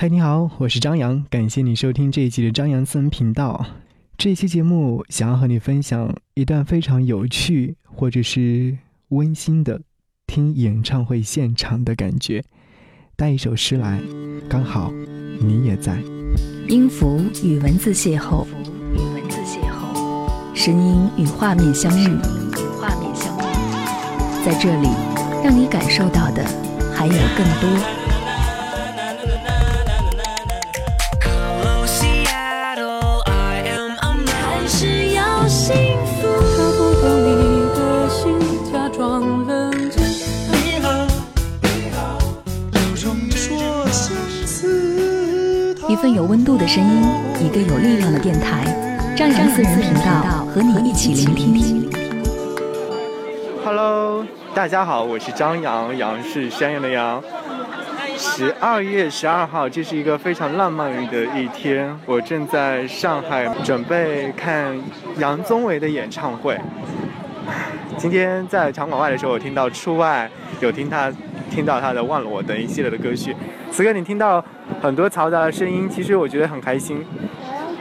嗨，你好，我是张扬，感谢你收听这一期的张扬私人频道。这一期节目想要和你分享一段非常有趣或者是温馨的听演唱会现场的感觉。带一首诗来，刚好你也在。音符与文字邂逅，与文字邂逅，声音与画面相遇，与画面相遇，在这里，让你感受到的还有更多。份有温度的声音，一个有力量的电台，张扬私人频道和你一起聆听。Hello，大家好，我是张扬，杨是山羊的羊。十二月十二号，这是一个非常浪漫的一天，我正在上海准备看杨宗纬的演唱会。今天在场馆外的时候，我听到出外有听他听到他的《忘了我》等一系列的歌曲。此刻你听到。很多嘈杂的声音，其实我觉得很开心。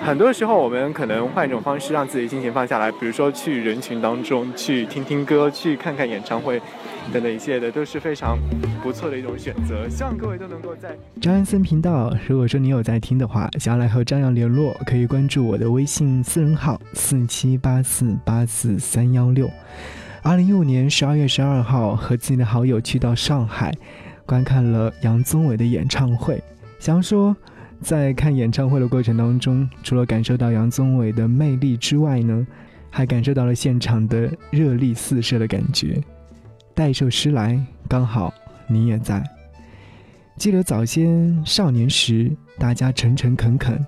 很多时候，我们可能换一种方式让自己心情放下来，比如说去人群当中去听听歌，去看看演唱会，等等一切的，都是非常不错的一种选择。希望各位都能够在张安森频道。如果说你有在听的话，想要来和张扬联络，可以关注我的微信私人号四七八四八四三幺六。二零一五年十二月十二号，和自己的好友去到上海，观看了杨宗纬的演唱会。想要说，在看演唱会的过程当中，除了感受到杨宗纬的魅力之外呢，还感受到了现场的热力四射的感觉。带一首诗来，刚好你也在。记得早先少年时，大家诚诚恳恳，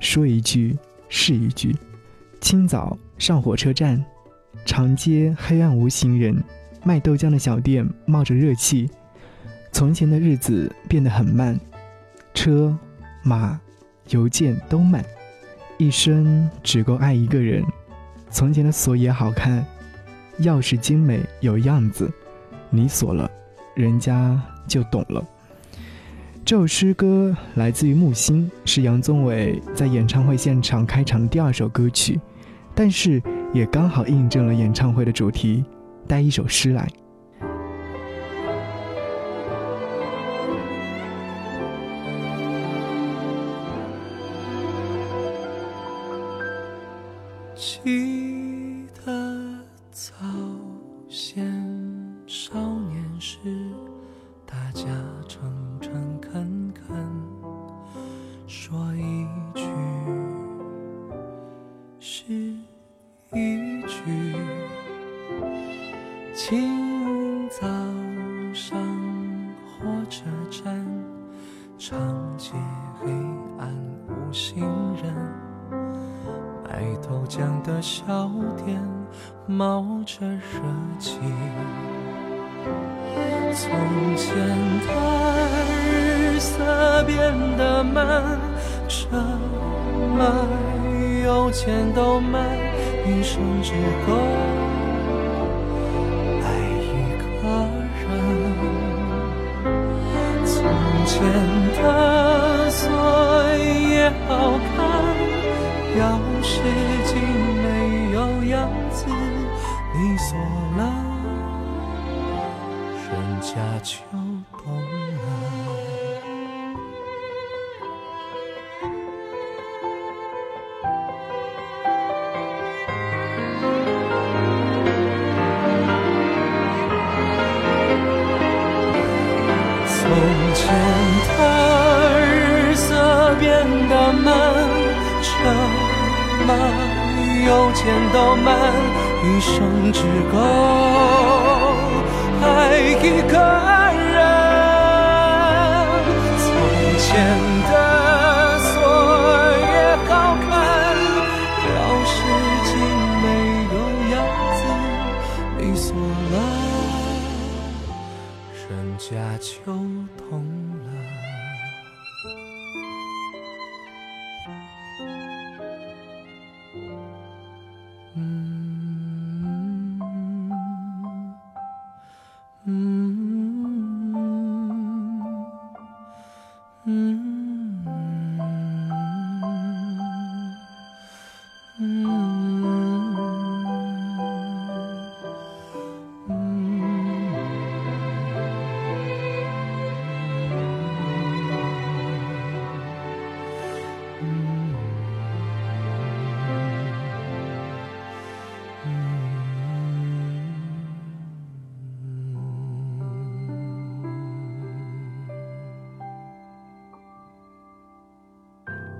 说一句是一句。清早上火车站，长街黑暗无行人，卖豆浆的小店冒着热气。从前的日子变得很慢。车、马、邮件都慢，一生只够爱一个人。从前的锁也好看，钥匙精美有样子，你锁了，人家就懂了。这首诗歌来自于木心，是杨宗纬在演唱会现场开场的第二首歌曲，但是也刚好印证了演唱会的主题，带一首诗来。邮件都慢，一生只够爱一个人。从前的锁也好看。钥匙精没有样子，你锁了，人家就邮件都慢，一生只够爱一个人。从前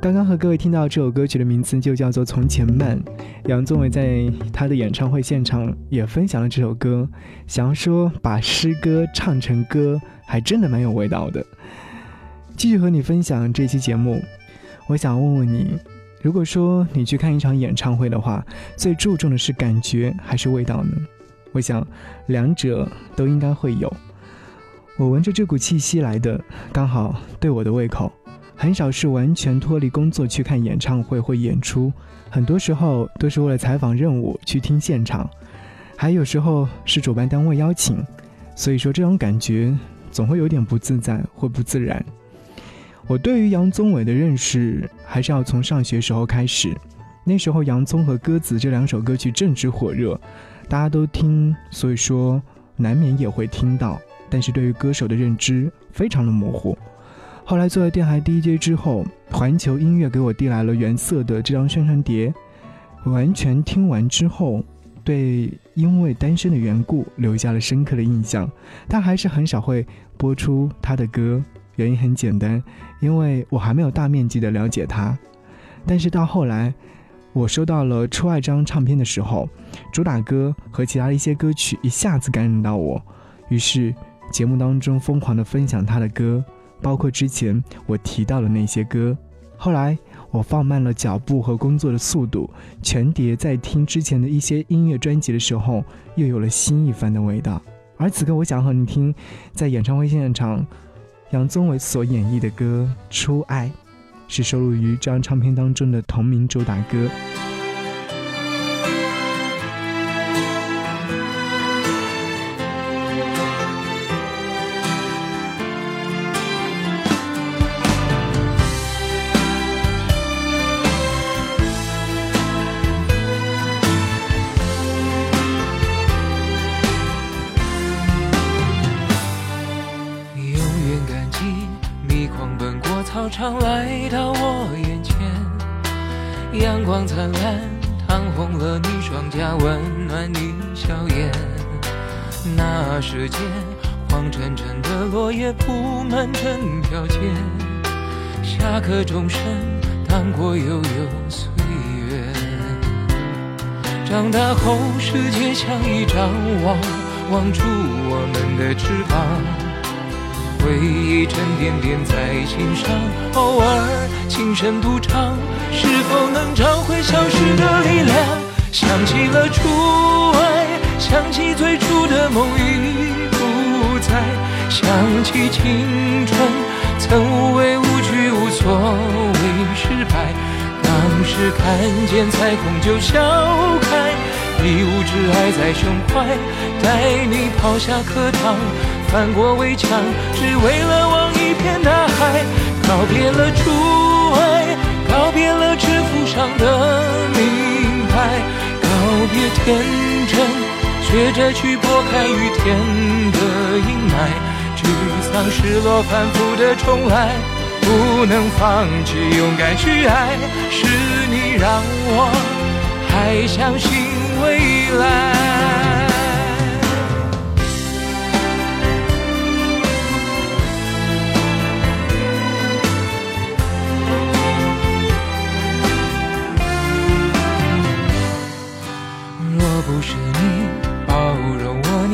刚刚和各位听到这首歌曲的名字就叫做《从前慢》，杨宗纬在他的演唱会现场也分享了这首歌，想要说把诗歌唱成歌，还真的蛮有味道的。继续和你分享这期节目，我想问问你，如果说你去看一场演唱会的话，最注重的是感觉还是味道呢？我想两者都应该会有。我闻着这股气息来的，刚好对我的胃口。很少是完全脱离工作去看演唱会或演出，很多时候都是为了采访任务去听现场，还有时候是主办单位邀请，所以说这种感觉总会有点不自在或不自然。我对于杨宗纬的认识还是要从上学时候开始，那时候杨宗和鸽子这两首歌曲正值火热，大家都听，所以说难免也会听到，但是对于歌手的认知非常的模糊。后来做了电台 DJ 之后，环球音乐给我递来了原色的这张宣传碟，完全听完之后，对因为单身的缘故留下了深刻的印象。但还是很少会播出他的歌，原因很简单，因为我还没有大面积的了解他。但是到后来，我收到了出爱张唱片的时候，主打歌和其他的一些歌曲一下子感染到我，于是节目当中疯狂的分享他的歌。包括之前我提到的那些歌，后来我放慢了脚步和工作的速度，全碟在听之前的一些音乐专辑的时候，又有了新一番的味道。而此刻，我想和你听，在演唱会现场，杨宗纬所演绎的歌《初爱》，是收录于这张唱片当中的同名主打歌。条街，下课钟声荡过悠悠岁月。长大后，世界像一张网，网住我们的翅膀。回忆沉甸甸在心上，偶尔轻声独唱，是否能找回消失的力量？想起了初爱，想起最初的梦已不在，想起青春曾无畏无惧，无所谓失败。当时看见彩虹就笑开，一无挚爱在胸怀，带你跑下课堂。翻过围墙，只为了望一片大海。告别了初爱，告别了制服上的名牌，告别天真，学着去拨开雨天的阴霾。沮丧、失落、反复的重来，不能放弃，勇敢去爱。是你让我还相信未来。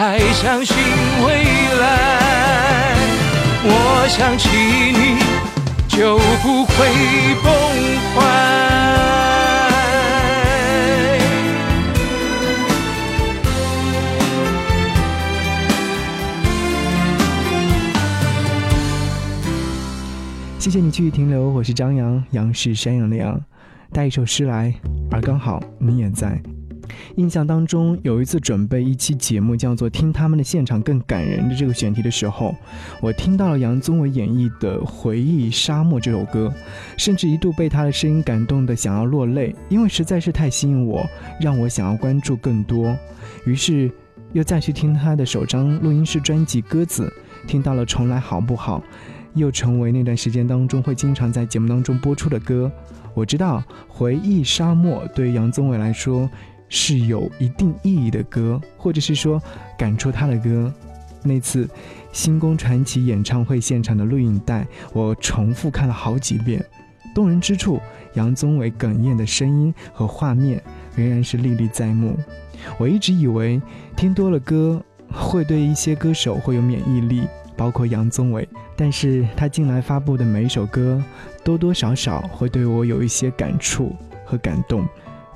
还相信未来。我想起你，就不会崩坏。谢谢你继续停留，我是张扬，杨是山羊的羊，带一首诗来，而刚好你也在。印象当中有一次准备一期节目，叫做《听他们的现场更感人》的这个选题的时候，我听到了杨宗纬演绎的《回忆沙漠》这首歌，甚至一度被他的声音感动的想要落泪，因为实在是太吸引我，让我想要关注更多。于是又再去听他的首张录音室专辑《鸽子》，听到了《重来好不好》。又成为那段时间当中会经常在节目当中播出的歌。我知道《回忆沙漠》对杨宗纬来说是有一定意义的歌，或者是说感触他的歌。那次星宫传奇演唱会现场的录影带，我重复看了好几遍。动人之处，杨宗纬哽咽的声音和画面仍然是历历在目。我一直以为听多了歌会对一些歌手会有免疫力。包括杨宗纬，但是他近来发布的每一首歌，多多少少会对我有一些感触和感动，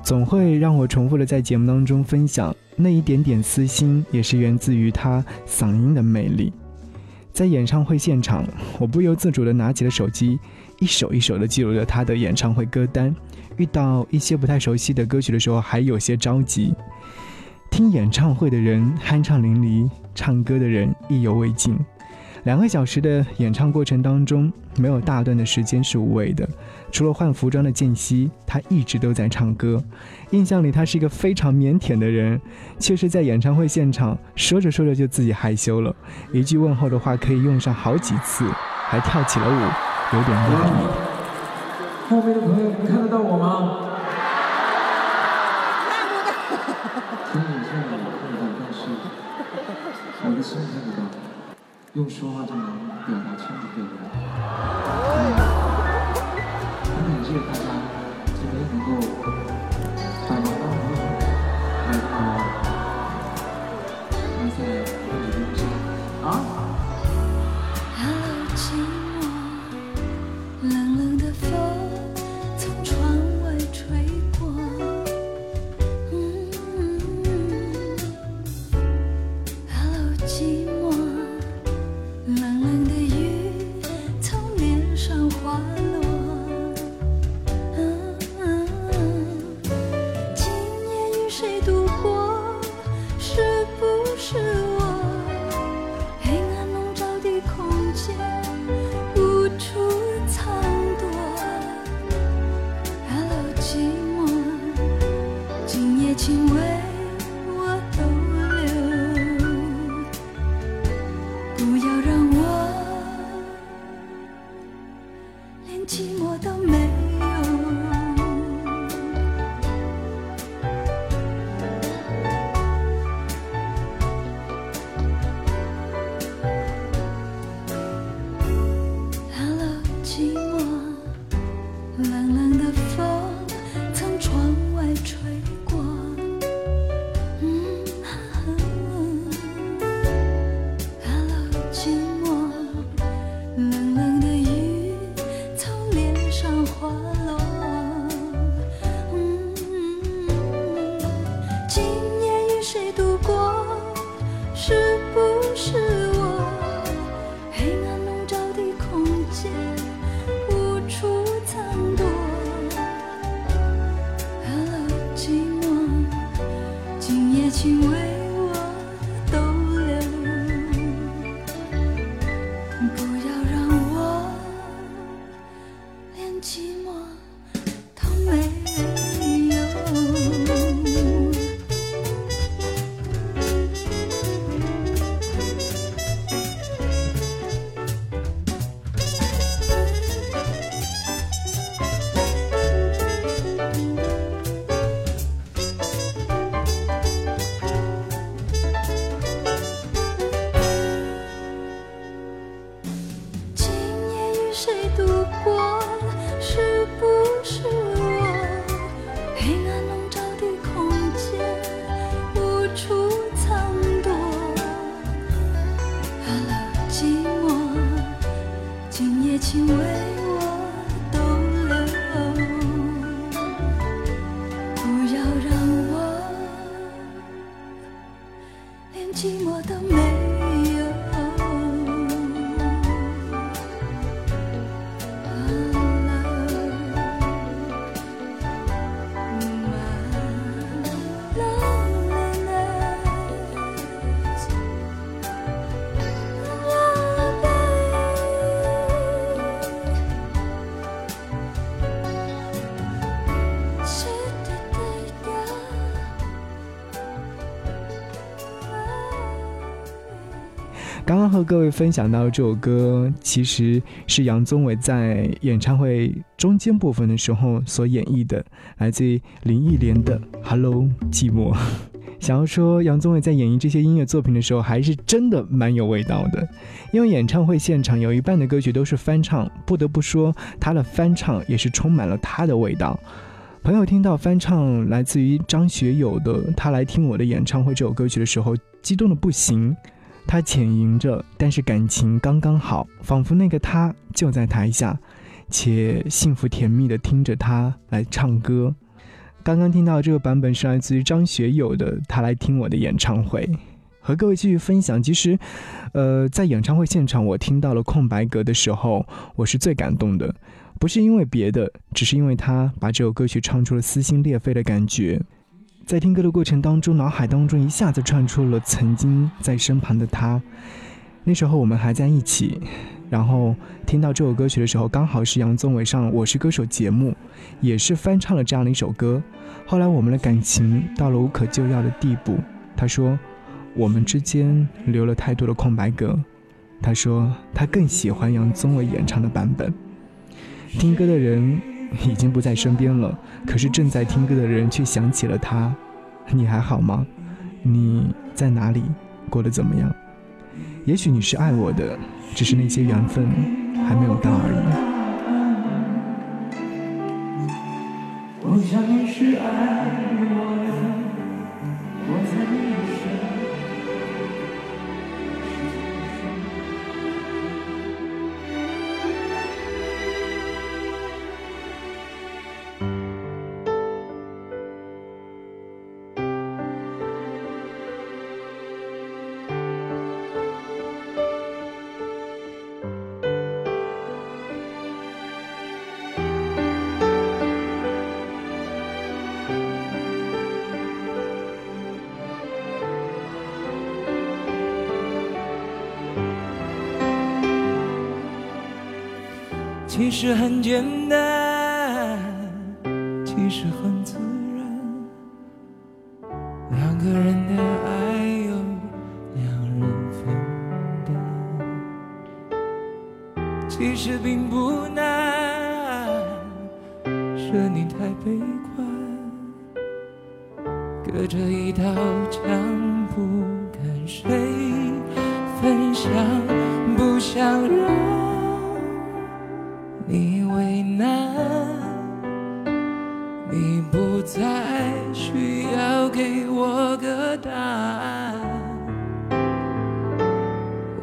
总会让我重复的在节目当中分享那一点点私心，也是源自于他嗓音的魅力。在演唱会现场，我不由自主的拿起了手机，一首一首的记录着他的演唱会歌单。遇到一些不太熟悉的歌曲的时候，还有些着急。听演唱会的人酣畅淋漓，唱歌的人意犹未尽。两个小时的演唱过程当中，没有大段的时间是无谓的。除了换服装的间隙，他一直都在唱歌。印象里，他是一个非常腼腆的人，却是在演唱会现场说着说着就自己害羞了。一句问候的话可以用上好几次，还跳起了舞，有点压抑。后面的朋友，能看得到我吗？听你唱的看不到，但是我的心看得到。用说话就能寂寞都没各位分享到这首歌，其实是杨宗纬在演唱会中间部分的时候所演绎的，来自于林忆莲的《Hello 寂寞》。想要说杨宗纬在演绎这些音乐作品的时候，还是真的蛮有味道的。因为演唱会现场有一半的歌曲都是翻唱，不得不说他的翻唱也是充满了他的味道。朋友听到翻唱来自于张学友的《他来听我的演唱会》这首歌曲的时候，激动的不行。他浅吟着，但是感情刚刚好，仿佛那个他就在台下，且幸福甜蜜的听着他来唱歌。刚刚听到这个版本是来自于张学友的《他来听我的演唱会》，和各位继续分享。其实，呃，在演唱会现场，我听到了空白格的时候，我是最感动的，不是因为别的，只是因为他把这首歌曲唱出了撕心裂肺的感觉。在听歌的过程当中，脑海当中一下子串出了曾经在身旁的他。那时候我们还在一起，然后听到这首歌曲的时候，刚好是杨宗纬上《我是歌手》节目，也是翻唱了这样的一首歌。后来我们的感情到了无可救药的地步。他说，我们之间留了太多的空白格。他说，他更喜欢杨宗纬演唱的版本。听歌的人。已经不在身边了，可是正在听歌的人却想起了他。你还好吗？你在哪里？过得怎么样？也许你是爱我的，只是那些缘分还没有到而已。其实很简单，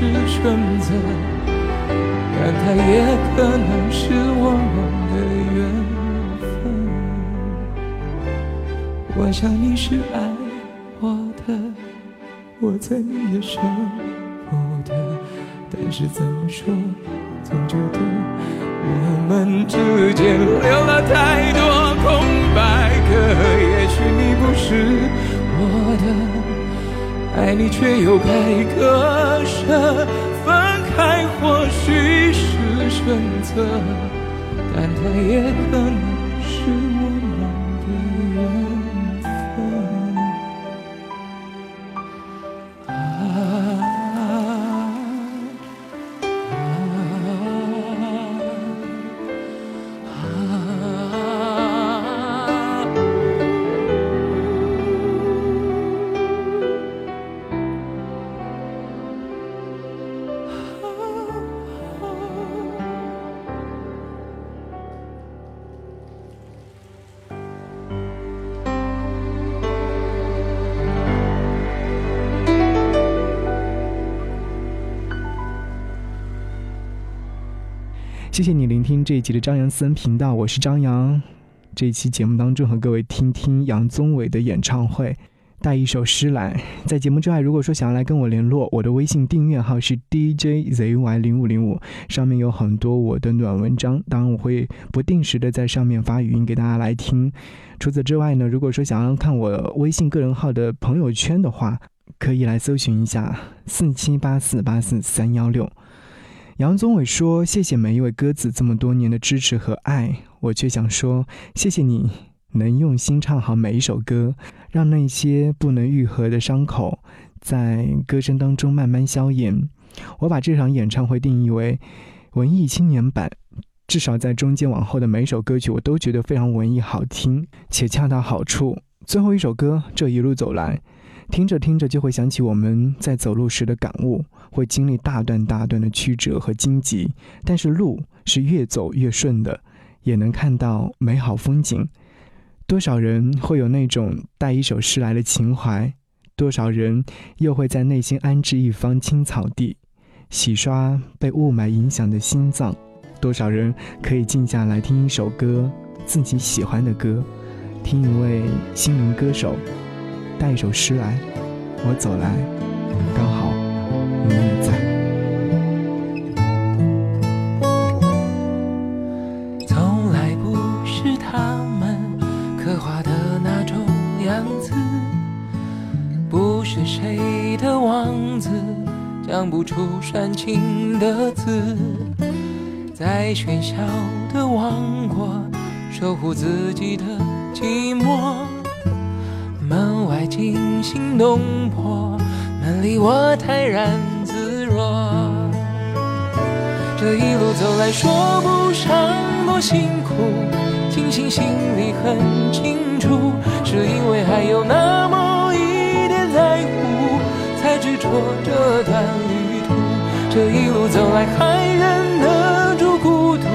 是选择，但它也可能是我们的缘分。我想你是爱我的，我猜你也舍不得。但是怎么说，总觉得我们之间留了太多空白格。也许你不是我的，爱你却又该割舍，分开或许是选择，但它也可能谢谢你聆听这一集的张扬私人频道，我是张扬。这一期节目当中和各位听听杨宗纬的演唱会，带一首诗来。在节目之外，如果说想要来跟我联络，我的微信订阅号是 DJZY 零五零五，上面有很多我的暖文章，当然我会不定时的在上面发语音给大家来听。除此之外呢，如果说想要看我微信个人号的朋友圈的话，可以来搜寻一下四七八四八四三幺六。杨宗纬说：“谢谢每一位鸽子这么多年的支持和爱，我却想说，谢谢你能用心唱好每一首歌，让那些不能愈合的伤口在歌声当中慢慢消炎。我把这场演唱会定义为文艺青年版，至少在中间往后的每一首歌曲，我都觉得非常文艺好听，且恰到好处。最后一首歌，这一路走来。”听着听着就会想起我们在走路时的感悟，会经历大段大段的曲折和荆棘，但是路是越走越顺的，也能看到美好风景。多少人会有那种带一首诗来的情怀？多少人又会在内心安置一方青草地，洗刷被雾霾影响的心脏？多少人可以静下来听一首歌，自己喜欢的歌，听一位心灵歌手？带一首诗来，我走来，刚好你也在。从来不是他们刻画的那种样子，不是谁的王子讲不出煽情的字，在喧嚣的王国守护自己的寂寞。门外惊心动魄，门里我泰然自若。这一路走来，说不上多辛苦，庆幸心里很清楚，是因为还有那么一点在乎，才执着这段旅途。这一路走来，还忍得住孤独，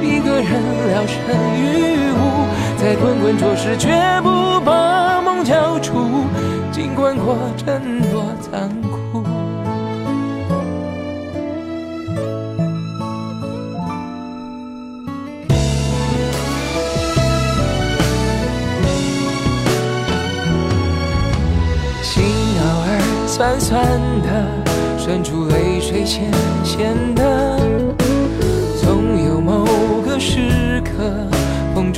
一个人聊胜于无，在滚滚浊世，绝不把梦。交出，尽管过程多残酷。心偶尔酸酸的，渗出泪水咸咸的，总有某个时刻，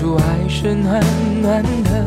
碰触爱是暖暖的。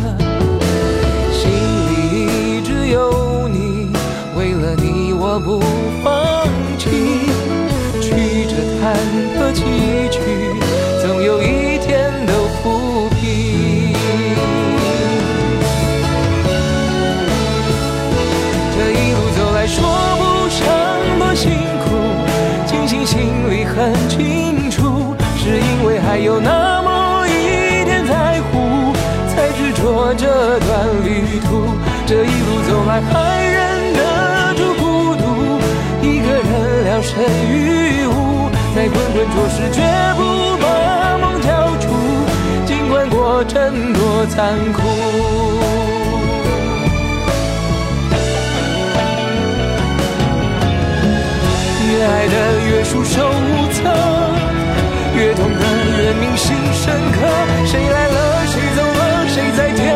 这一路走来，还忍得住孤独，一个人聊胜于无，在滚滚浊世绝不把梦交出，尽管过程多残酷。越爱的越束手无策，越痛的越铭心深刻。谁来了，谁走了，谁在天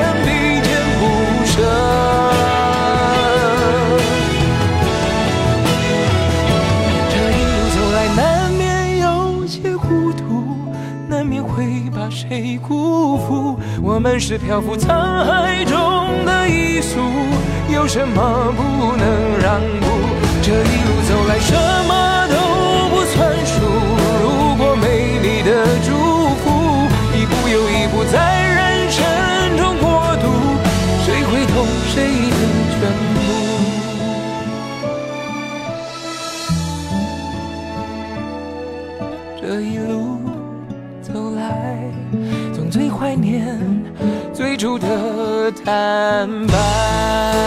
是漂浮沧海中的一粟，有什么不能让步？这一路走来，什么都不算数。如果美丽的主的坦白。